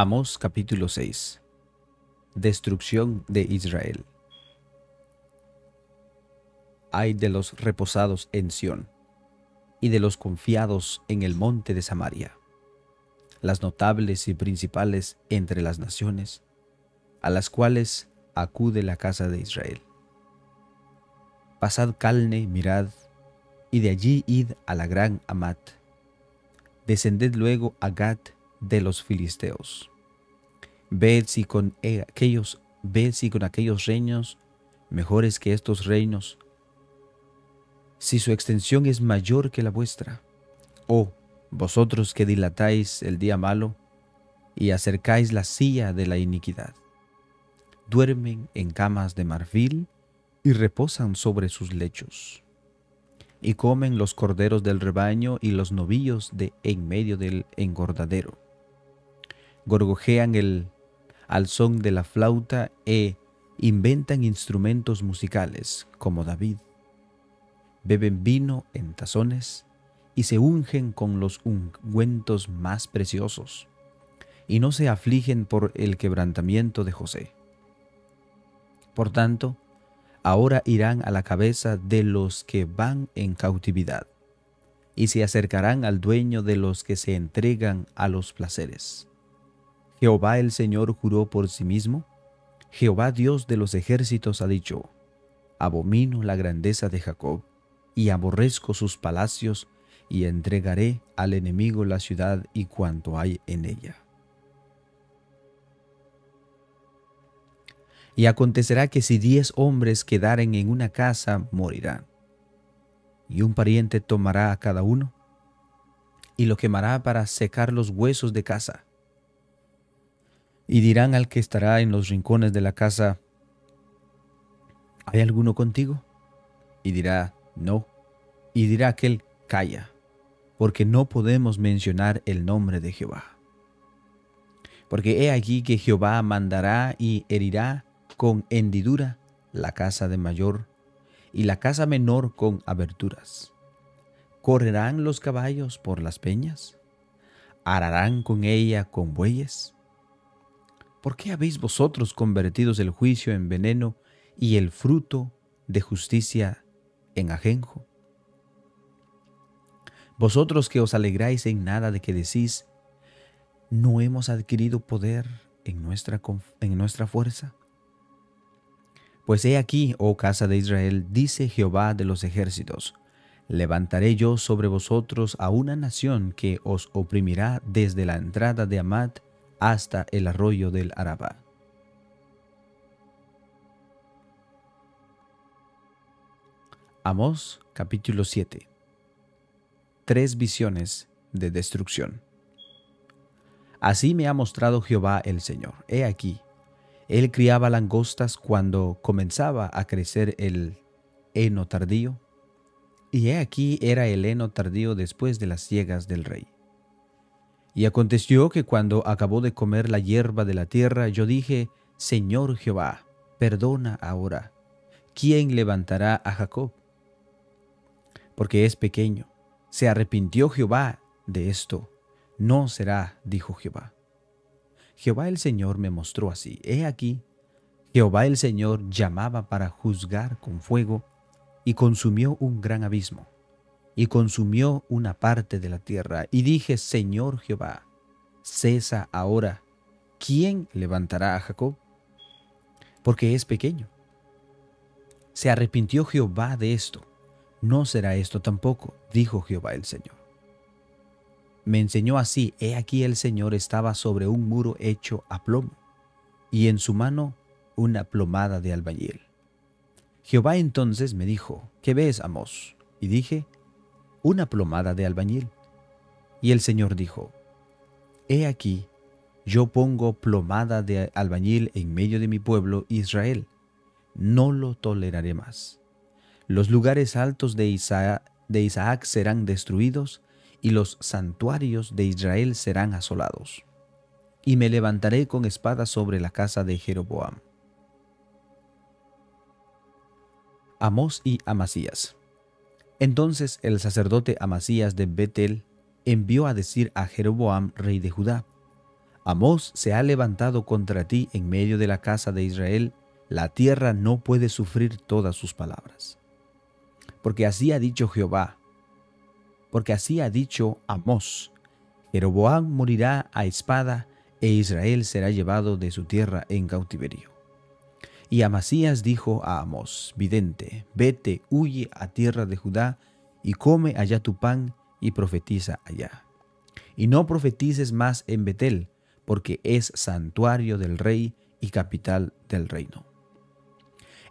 Amós capítulo 6 Destrucción de Israel Hay de los reposados en Sión y de los confiados en el monte de Samaria, las notables y principales entre las naciones, a las cuales acude la casa de Israel. Pasad Calne, mirad, y de allí id a la gran Amat. Descended luego a Gat, de los filisteos. Ved si con aquellos, ved si con aquellos reinos mejores que estos reinos, si su extensión es mayor que la vuestra. Oh, vosotros que dilatáis el día malo y acercáis la silla de la iniquidad. Duermen en camas de marfil y reposan sobre sus lechos y comen los corderos del rebaño y los novillos de en medio del engordadero gorgojean el, al son de la flauta e inventan instrumentos musicales como David. Beben vino en tazones y se ungen con los ungüentos más preciosos y no se afligen por el quebrantamiento de José. Por tanto, ahora irán a la cabeza de los que van en cautividad y se acercarán al dueño de los que se entregan a los placeres. Jehová el Señor juró por sí mismo, Jehová Dios de los ejércitos ha dicho, abomino la grandeza de Jacob, y aborrezco sus palacios, y entregaré al enemigo la ciudad y cuanto hay en ella. Y acontecerá que si diez hombres quedaren en una casa, morirán. Y un pariente tomará a cada uno, y lo quemará para secar los huesos de casa y dirán al que estará en los rincones de la casa, ¿hay alguno contigo? Y dirá, no. Y dirá aquel, calla, porque no podemos mencionar el nombre de Jehová. Porque he aquí que Jehová mandará y herirá con hendidura la casa de mayor y la casa menor con aberturas. ¿Correrán los caballos por las peñas? ¿Ararán con ella con bueyes? ¿Por qué habéis vosotros convertidos el juicio en veneno y el fruto de justicia en ajenjo? Vosotros que os alegráis en nada de que decís, ¿no hemos adquirido poder en nuestra, en nuestra fuerza? Pues he aquí, oh casa de Israel, dice Jehová de los ejércitos, levantaré yo sobre vosotros a una nación que os oprimirá desde la entrada de Amat hasta el arroyo del Araba. Amós capítulo 7 Tres visiones de destrucción. Así me ha mostrado Jehová el Señor. He aquí, él criaba langostas cuando comenzaba a crecer el heno tardío, y he aquí era el heno tardío después de las ciegas del rey. Y aconteció que cuando acabó de comer la hierba de la tierra, yo dije, Señor Jehová, perdona ahora. ¿Quién levantará a Jacob? Porque es pequeño. Se arrepintió Jehová de esto. No será, dijo Jehová. Jehová el Señor me mostró así. He aquí, Jehová el Señor llamaba para juzgar con fuego y consumió un gran abismo y consumió una parte de la tierra. Y dije, Señor Jehová, cesa ahora. ¿Quién levantará a Jacob? Porque es pequeño. Se arrepintió Jehová de esto. No será esto tampoco, dijo Jehová el Señor. Me enseñó así, he aquí el Señor estaba sobre un muro hecho a plomo, y en su mano una plomada de albañil. Jehová entonces me dijo, ¿qué ves, Amos? Y dije, una plomada de albañil. Y el Señor dijo, He aquí, yo pongo plomada de albañil en medio de mi pueblo Israel. No lo toleraré más. Los lugares altos de Isaac, serán destruidos y los santuarios de Israel serán asolados. Y me levantaré con espada sobre la casa de Jeroboam. Amós y Amasías. Entonces el sacerdote Amasías de Betel envió a decir a Jeroboam, rey de Judá, Amós se ha levantado contra ti en medio de la casa de Israel, la tierra no puede sufrir todas sus palabras. Porque así ha dicho Jehová, porque así ha dicho Amós, Jeroboam morirá a espada e Israel será llevado de su tierra en cautiverio. Y Amasías dijo a Amós, vidente, vete, huye a tierra de Judá y come allá tu pan y profetiza allá. Y no profetices más en Betel, porque es santuario del rey y capital del reino.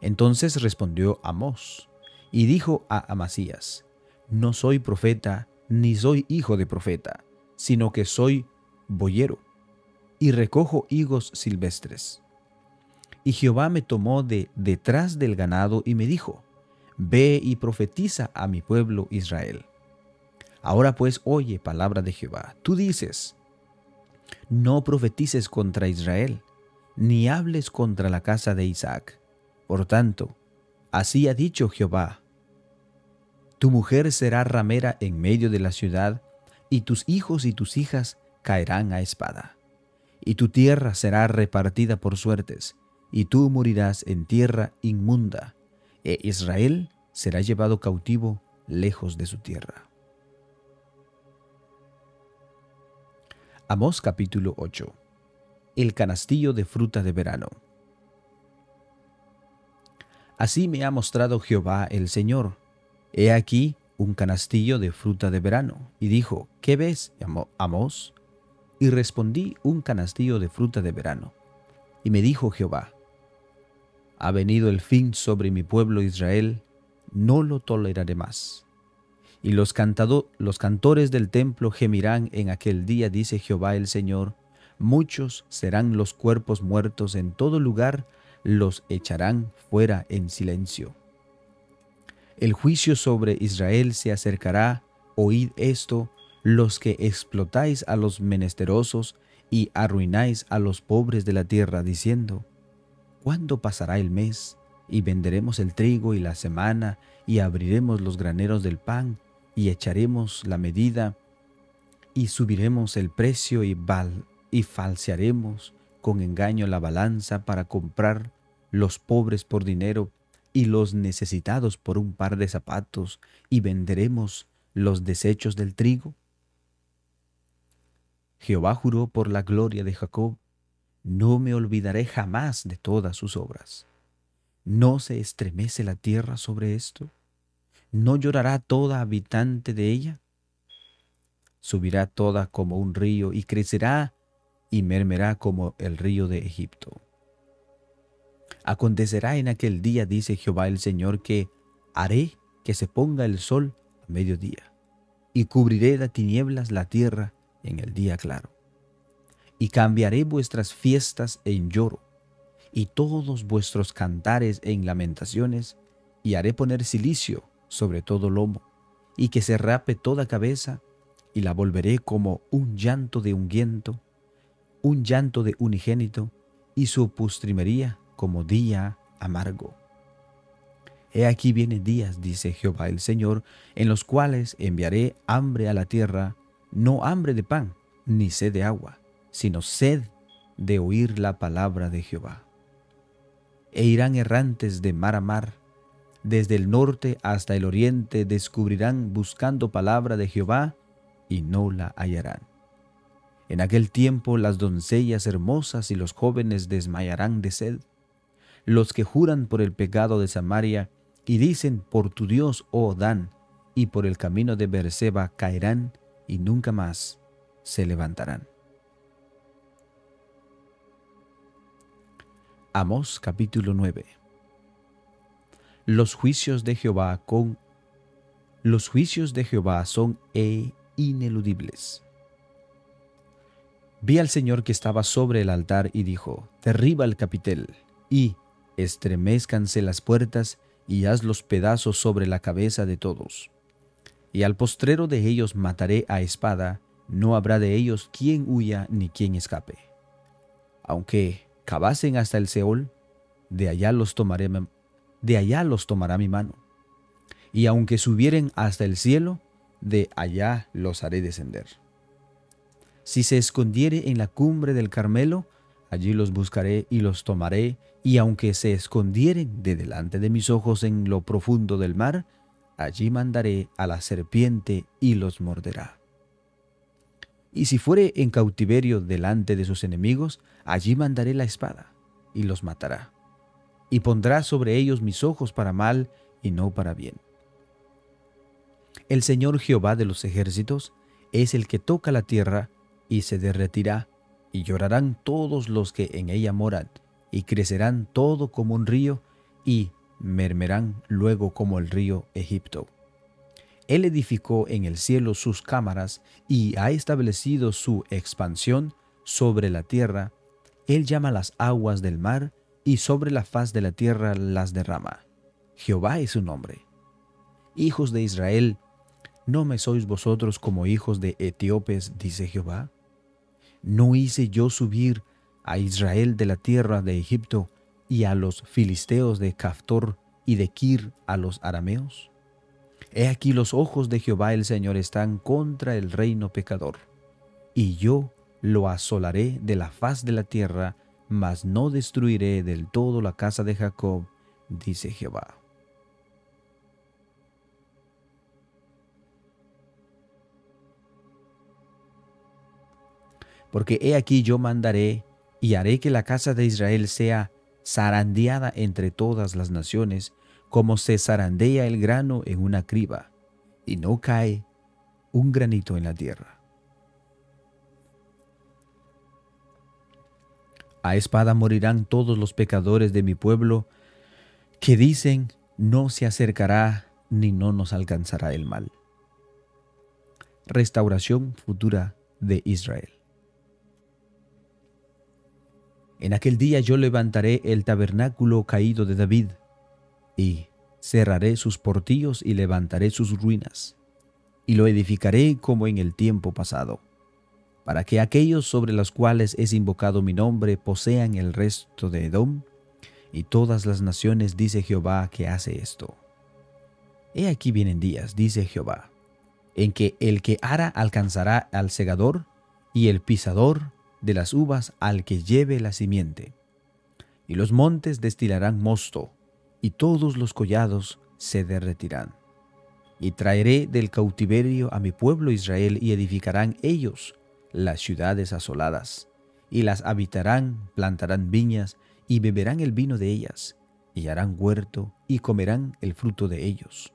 Entonces respondió Amós y dijo a Amasías, No soy profeta, ni soy hijo de profeta, sino que soy boyero y recojo higos silvestres. Y Jehová me tomó de detrás del ganado y me dijo, Ve y profetiza a mi pueblo Israel. Ahora pues oye palabra de Jehová. Tú dices, no profetices contra Israel, ni hables contra la casa de Isaac. Por tanto, así ha dicho Jehová, tu mujer será ramera en medio de la ciudad, y tus hijos y tus hijas caerán a espada. Y tu tierra será repartida por suertes, y tú morirás en tierra inmunda, e Israel será llevado cautivo lejos de su tierra. Amós capítulo 8 El canastillo de fruta de verano. Así me ha mostrado Jehová el Señor. He aquí un canastillo de fruta de verano. Y dijo, ¿qué ves, Amós? Y respondí, un canastillo de fruta de verano. Y me dijo Jehová, ha venido el fin sobre mi pueblo Israel, no lo toleraré más. Y los, los cantores del templo gemirán en aquel día, dice Jehová el Señor, muchos serán los cuerpos muertos en todo lugar, los echarán fuera en silencio. El juicio sobre Israel se acercará, oíd esto, los que explotáis a los menesterosos y arruináis a los pobres de la tierra, diciendo, ¿cuándo pasará el mes? Y venderemos el trigo y la semana, y abriremos los graneros del pan, y echaremos la medida, y subiremos el precio y, val y falsearemos con engaño la balanza para comprar los pobres por dinero y los necesitados por un par de zapatos, y venderemos los desechos del trigo. Jehová juró por la gloria de Jacob, no me olvidaré jamás de todas sus obras. ¿No se estremece la tierra sobre esto? ¿No llorará toda habitante de ella? Subirá toda como un río y crecerá y mermerá como el río de Egipto. Acontecerá en aquel día, dice Jehová el Señor, que haré que se ponga el sol a mediodía y cubriré de tinieblas la tierra en el día claro. Y cambiaré vuestras fiestas en lloro y todos vuestros cantares en lamentaciones y haré poner silicio sobre todo lomo, y que se rape toda cabeza, y la volveré como un llanto de unguiento, un llanto de unigénito, y su postrimería como día amargo. He aquí vienen días, dice Jehová el Señor, en los cuales enviaré hambre a la tierra, no hambre de pan, ni sed de agua, sino sed de oír la palabra de Jehová. E irán errantes de mar a mar, desde el norte hasta el oriente descubrirán buscando palabra de Jehová y no la hallarán. En aquel tiempo las doncellas hermosas y los jóvenes desmayarán de sed. Los que juran por el pecado de Samaria y dicen por tu Dios, oh Dan, y por el camino de Berseba caerán y nunca más se levantarán. Amos capítulo 9 los juicios de Jehová con los juicios de Jehová son e ineludibles. Vi al Señor que estaba sobre el altar y dijo, derriba el capitel y estremezcanse las puertas y haz los pedazos sobre la cabeza de todos. Y al postrero de ellos mataré a espada, no habrá de ellos quien huya ni quien escape. Aunque cavasen hasta el Seol, de allá los tomaré de allá los tomará mi mano. Y aunque subieren hasta el cielo, de allá los haré descender. Si se escondiere en la cumbre del Carmelo, allí los buscaré y los tomaré, y aunque se escondieren de delante de mis ojos en lo profundo del mar, allí mandaré a la serpiente y los morderá. Y si fuere en cautiverio delante de sus enemigos, allí mandaré la espada y los matará. Y pondrá sobre ellos mis ojos para mal y no para bien. El Señor Jehová de los ejércitos es el que toca la tierra y se derretirá, y llorarán todos los que en ella moran, y crecerán todo como un río, y mermerán luego como el río Egipto. Él edificó en el cielo sus cámaras y ha establecido su expansión sobre la tierra. Él llama las aguas del mar y sobre la faz de la tierra las derrama. Jehová es su nombre. Hijos de Israel, ¿no me sois vosotros como hijos de etíopes, dice Jehová? ¿No hice yo subir a Israel de la tierra de Egipto y a los filisteos de Caftor y de Kir a los arameos? He aquí los ojos de Jehová el Señor están contra el reino pecador, y yo lo asolaré de la faz de la tierra, mas no destruiré del todo la casa de Jacob, dice Jehová. Porque he aquí yo mandaré y haré que la casa de Israel sea zarandeada entre todas las naciones, como se zarandea el grano en una criba, y no cae un granito en la tierra. A espada morirán todos los pecadores de mi pueblo, que dicen, no se acercará ni no nos alcanzará el mal. Restauración futura de Israel. En aquel día yo levantaré el tabernáculo caído de David, y cerraré sus portillos y levantaré sus ruinas, y lo edificaré como en el tiempo pasado, para que aquellos sobre los cuales es invocado mi nombre posean el resto de Edom, y todas las naciones, dice Jehová, que hace esto. He aquí vienen días, dice Jehová, en que el que ara alcanzará al segador, y el pisador de las uvas al que lleve la simiente. Y los montes destilarán mosto, y todos los collados se derretirán. Y traeré del cautiverio a mi pueblo Israel, y edificarán ellos las ciudades asoladas, y las habitarán, plantarán viñas, y beberán el vino de ellas, y harán huerto, y comerán el fruto de ellos.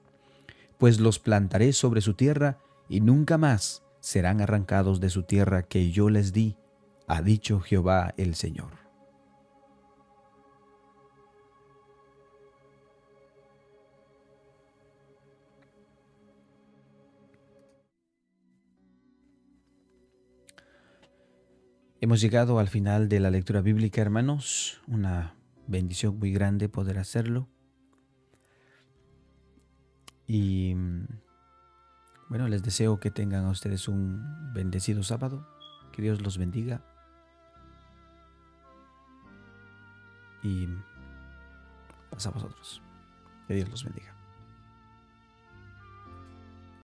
Pues los plantaré sobre su tierra, y nunca más serán arrancados de su tierra que yo les di, ha dicho Jehová el Señor. Hemos llegado al final de la lectura bíblica, hermanos. Una bendición muy grande poder hacerlo. Y bueno, les deseo que tengan a ustedes un bendecido sábado. Que Dios los bendiga. y pasa a vosotros. Que Dios los bendiga.